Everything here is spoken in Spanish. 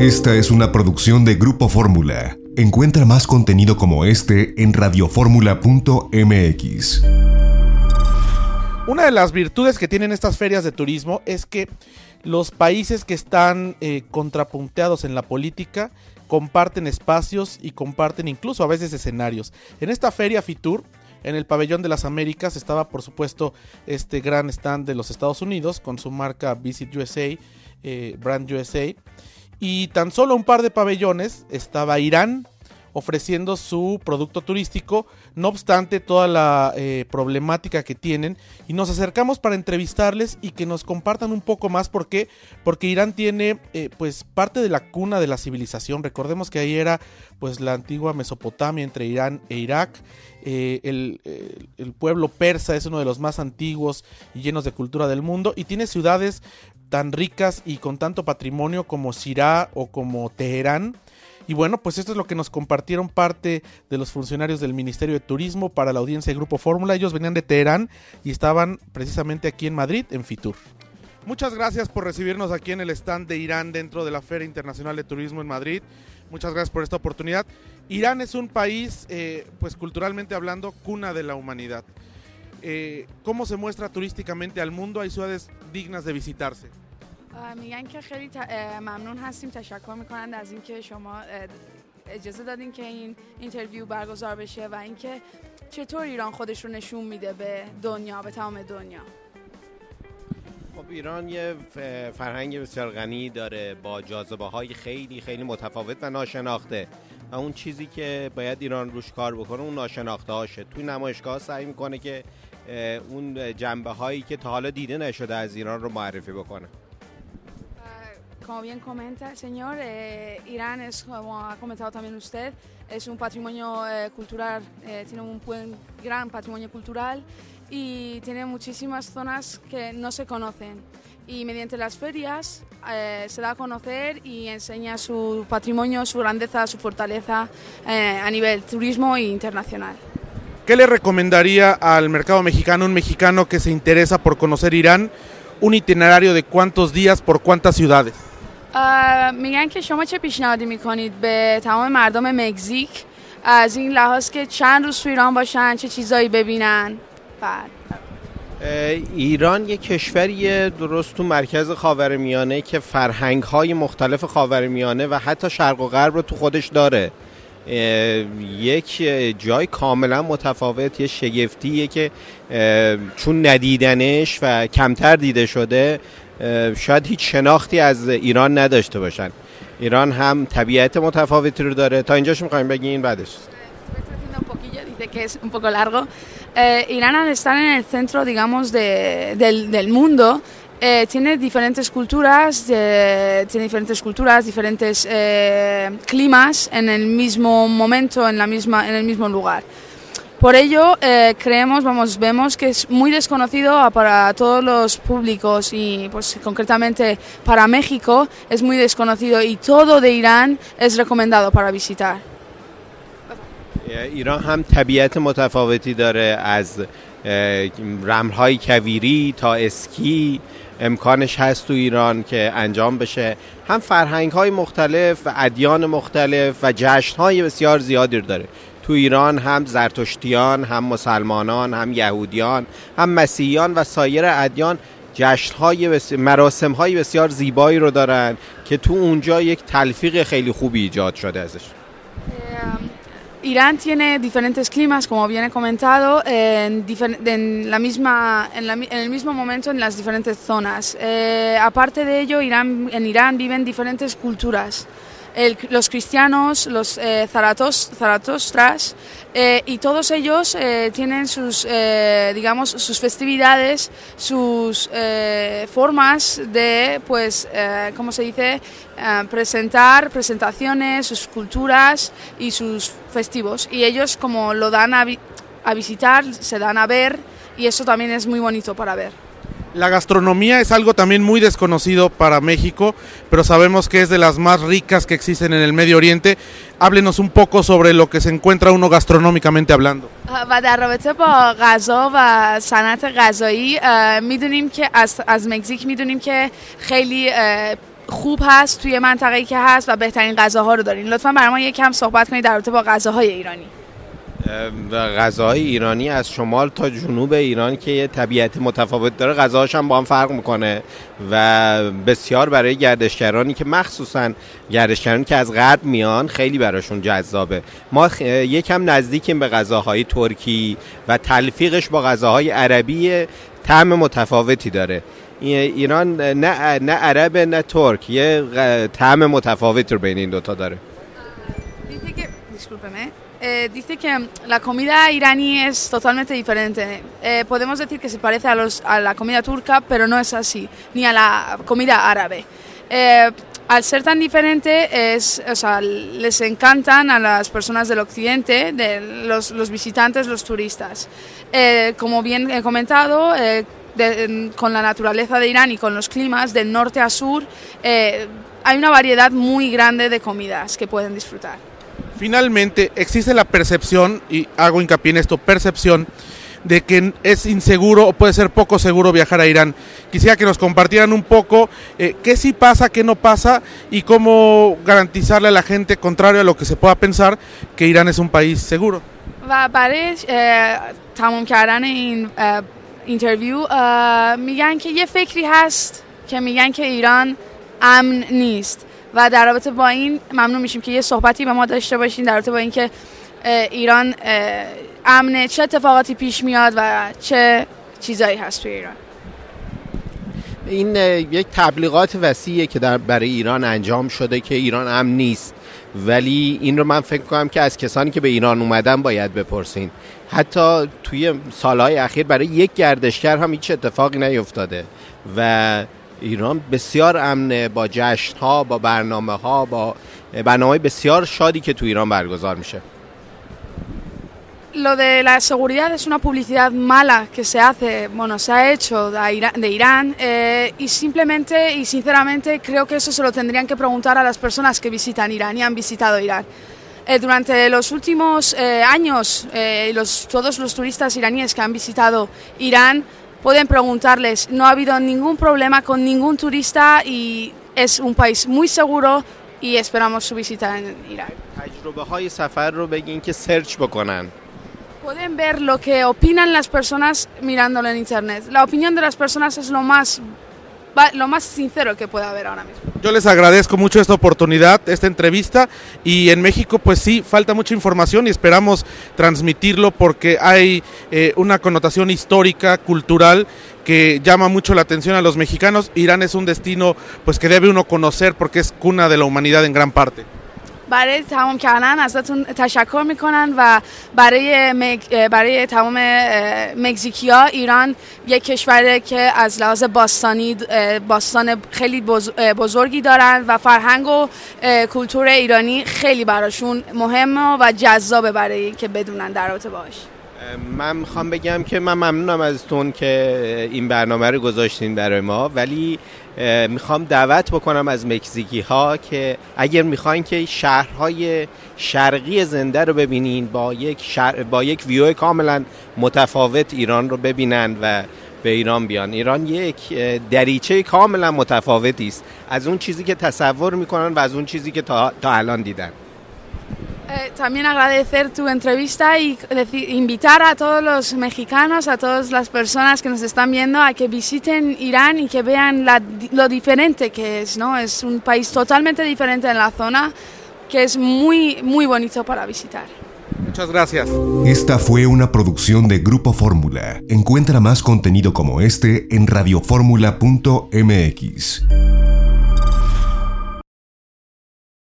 Esta es una producción de Grupo Fórmula. Encuentra más contenido como este en radioformula.mx. Una de las virtudes que tienen estas ferias de turismo es que los países que están eh, contrapunteados en la política comparten espacios y comparten incluso a veces escenarios. En esta feria Fitur, en el pabellón de las Américas, estaba por supuesto este gran stand de los Estados Unidos con su marca Visit USA, eh, Brand USA. Y tan solo un par de pabellones estaba Irán, ofreciendo su producto turístico, no obstante toda la eh, problemática que tienen. Y nos acercamos para entrevistarles y que nos compartan un poco más. Por qué, porque Irán tiene eh, pues parte de la cuna de la civilización, recordemos que ahí era pues la antigua Mesopotamia entre Irán e Irak, eh, el, el pueblo persa es uno de los más antiguos y llenos de cultura del mundo. Y tiene ciudades tan ricas y con tanto patrimonio como Sirá o como Teherán, y bueno, pues esto es lo que nos compartieron parte de los funcionarios del Ministerio de Turismo para la audiencia de Grupo Fórmula. Ellos venían de Teherán y estaban precisamente aquí en Madrid, en Fitur. Muchas gracias por recibirnos aquí en el stand de Irán dentro de la Feria Internacional de Turismo en Madrid. Muchas gracias por esta oportunidad. Irán es un país, eh, pues culturalmente hablando, cuna de la humanidad. Eh, ¿Cómo se muestra turísticamente al mundo? Hay ciudades dignas de visitarse. میگن که خیلی ممنون هستیم تشکر می‌کنند از اینکه شما اجازه دادین که این اینترویو برگزار بشه و اینکه چطور ایران خودش رو نشون میده به دنیا به تمام دنیا. خب ایران یه فرهنگ بسیار غنی داره با جاذبه های خیلی خیلی متفاوت و ناشناخته و اون چیزی که باید ایران روش کار بکنه اون ناشناخته هاشه توی نمایشگاه سعی می‌کنه که اون جنبه هایی که تا حالا دیده نشده از ایران رو معرفی بکنه. Como bien comenta el señor, eh, Irán es, como ha comentado también usted, es un patrimonio eh, cultural, eh, tiene un buen, gran patrimonio cultural y tiene muchísimas zonas que no se conocen. Y mediante las ferias se da a conocer y enseña su patrimonio, su grandeza, su fortaleza a nivel turismo e internacional. ¿Qué le recomendaría al mercado mexicano, un mexicano que se interesa por conocer Irán, un itinerario de cuántos días por cuántas ciudades? میگن که شما چه پیشنهادی می‌کنید به تمام مردم مکزیک از این لحاظ که چند روز تو ایران باشن چه چیزایی ببینن؟ بعد. ایران یک کشوریه درست تو مرکز خاورمیانه که فرهنگ های مختلف خاورمیانه و حتی شرق و غرب رو تو خودش داره. یک جای کاملا متفاوت یه شگفتیه که چون ندیدنش و کمتر دیده شده شاید هیچ شناختی از ایران نداشته باشن ایران هم طبیعت متفاوتی رو داره تا اینجاش می‌خوایم بگین بعدش que es un poco largo. Eh, Irán al estar en el centro, digamos, de, del, del mundo, eh, tiene diferentes culturas, eh, tiene diferentes culturas, diferentes eh, climas en el mismo momento, en, la misma, en el mismo lugar. Por ello, eh, creemos, vamos, vemos que es muy desconocido para todos los públicos y, pues, concretamente para México es muy desconocido y todo de Irán es recomendado para visitar. ایران هم طبیعت متفاوتی داره از رملهای کویری تا اسکی امکانش هست تو ایران که انجام بشه هم فرهنگ های مختلف و ادیان مختلف و جشن های بسیار زیادی داره تو ایران هم زرتشتیان هم مسلمانان هم یهودیان هم مسیحیان و سایر ادیان جشن های بس... مراسم های بسیار زیبایی رو دارن که تو اونجا یک تلفیق خیلی خوبی ایجاد شده ازش Irán tiene diferentes climas, como bien he comentado, en, en la misma, en, la, en, el mismo momento en las diferentes zonas. Eh, aparte de ello, Irán, en Irán viven diferentes culturas. El, los cristianos, los eh, zaratos, zaratostras, eh, y todos ellos eh, tienen sus, eh, digamos, sus festividades, sus formas de, pues, ¿cómo se dice?, presentar presentaciones, sus culturas y sus festivos. Y ellos como lo dan a, vi a visitar, se dan a ver, y eso también es muy bonito para ver. La gastronomía es algo también muy desconocido para México, pero sabemos que es de las más ricas que existen en el Medio Oriente. Háblenos un poco sobre lo que se encuentra uno gastronómicamente hablando. و در رابطه با غذا و صنعت غذایی میدونیم که از, از مکزیک میدونیم که خیلی خوب هست توی منطقه که هست و بهترین غذاها رو دارین لطفا برای ما یکم صحبت کنید در رابطه با غذاهای ایرانی غذاهای ایرانی از شمال تا جنوب ایران که یه طبیعت متفاوت داره غذاهاش هم با هم فرق می‌کنه و بسیار برای گردشگرانی که مخصوصا گردشگرانی که از غرب میان خیلی براشون جذابه. ما یکم نزدیکیم به غذاهای ترکی و تلفیقش با غذاهای عربی طعم متفاوتی داره. ایران نه, نه عرب نه ترک یه طعم متفاوتی رو بین این دوتا داره. Eh, dice que la comida iraní es totalmente diferente. Eh, podemos decir que se parece a, los, a, la comida turca, pero no es así, ni a la comida árabe. Eh, al ser tan diferente, les encantan a las personas del occidente, de los visitantes, los turistas. como bien he comentado, con la naturaleza de Irán y con los climas del norte a sur, hay una variedad muy grande de comidas que pueden disfrutar. Finalmente, existe la percepción, y hago hincapié en esto, percepción, de que es inseguro o puede ser poco seguro viajar a Irán. Quisiera que nos compartieran un poco eh, qué sí pasa, qué no pasa y cómo garantizarle a la gente, contrario a lo que se pueda pensar, que Irán es un país seguro. و برای تمام کردن این اینترویو میگن که یه فکری هست که میگن که ایران امن نیست و در رابطه با این ممنون میشیم که یه صحبتی به ما داشته باشین در رابطه با اینکه ایران امنه چه اتفاقاتی پیش میاد و چه چیزایی هست توی ایران. این یک تبلیغات وسیعه که در برای ایران انجام شده که ایران امن نیست. ولی این رو من فکر کنم که از کسانی که به ایران اومدن باید بپرسین. حتی توی سالهای اخیر برای یک گردشگر هم هیچ اتفاقی نیفتاده. و ایران بسیار امنه با جشن ها با برنامه ها با برنامه بسیار شادی که تو ایران برگزار میشه Lo de la seguridad es una publicidad mala que se hace, bueno, se ha hecho de Irán, eh, y simplemente y sinceramente creo que eso se lo tendrían que preguntar a las personas que visitan Irán y han visitado Irán. Eh, durante los últimos eh, años, eh, los, todos los turistas iraníes que han visitado Irán pueden preguntarles. No ha habido ningún problema con ningún turista y es un país muy seguro y esperamos su visita en Irak. Pueden ver lo que opinan las personas mirándolo en internet. La opinión de las personas es lo más lo más sincero que pueda haber ahora mismo. Yo les agradezco mucho esta oportunidad, esta entrevista y en México pues sí, falta mucha información y esperamos transmitirlo porque hay eh, una connotación histórica, cultural que llama mucho la atención a los mexicanos. Irán es un destino pues que debe uno conocer porque es cuna de la humanidad en gran parte. برای تمام کردن ازتون تشکر می‌کنن و برای برای تمام مکزیکیا ایران یک کشوره که از لحاظ باستانی باستان خیلی بزرگی دارن و فرهنگ و کلتور ایرانی خیلی براشون مهمه و جذابه برای که بدونن در رابطه باش من می‌خوام بگم که من ممنونم ازتون که این برنامه رو گذاشتین برای ما. ولی می‌خوام دعوت بکنم از مکزیکی ها که اگر می‌خواین که شهرهای شرقی زنده رو ببینین با یک, شهر با یک ویو کاملا متفاوت ایران رو ببینن و به ایران بیان. ایران یک دریچه کاملا متفاوتی است. از اون چیزی که تصور می‌کنن و از اون چیزی که تا, تا الان دیدن. Eh, también agradecer tu entrevista y invitar a todos los mexicanos, a todas las personas que nos están viendo a que visiten Irán y que vean lo diferente que es, ¿no? Es un país totalmente diferente en la zona que es muy, muy bonito para visitar. Muchas gracias. Esta fue una producción de Grupo Fórmula. Encuentra más contenido como este en radioformula.mx.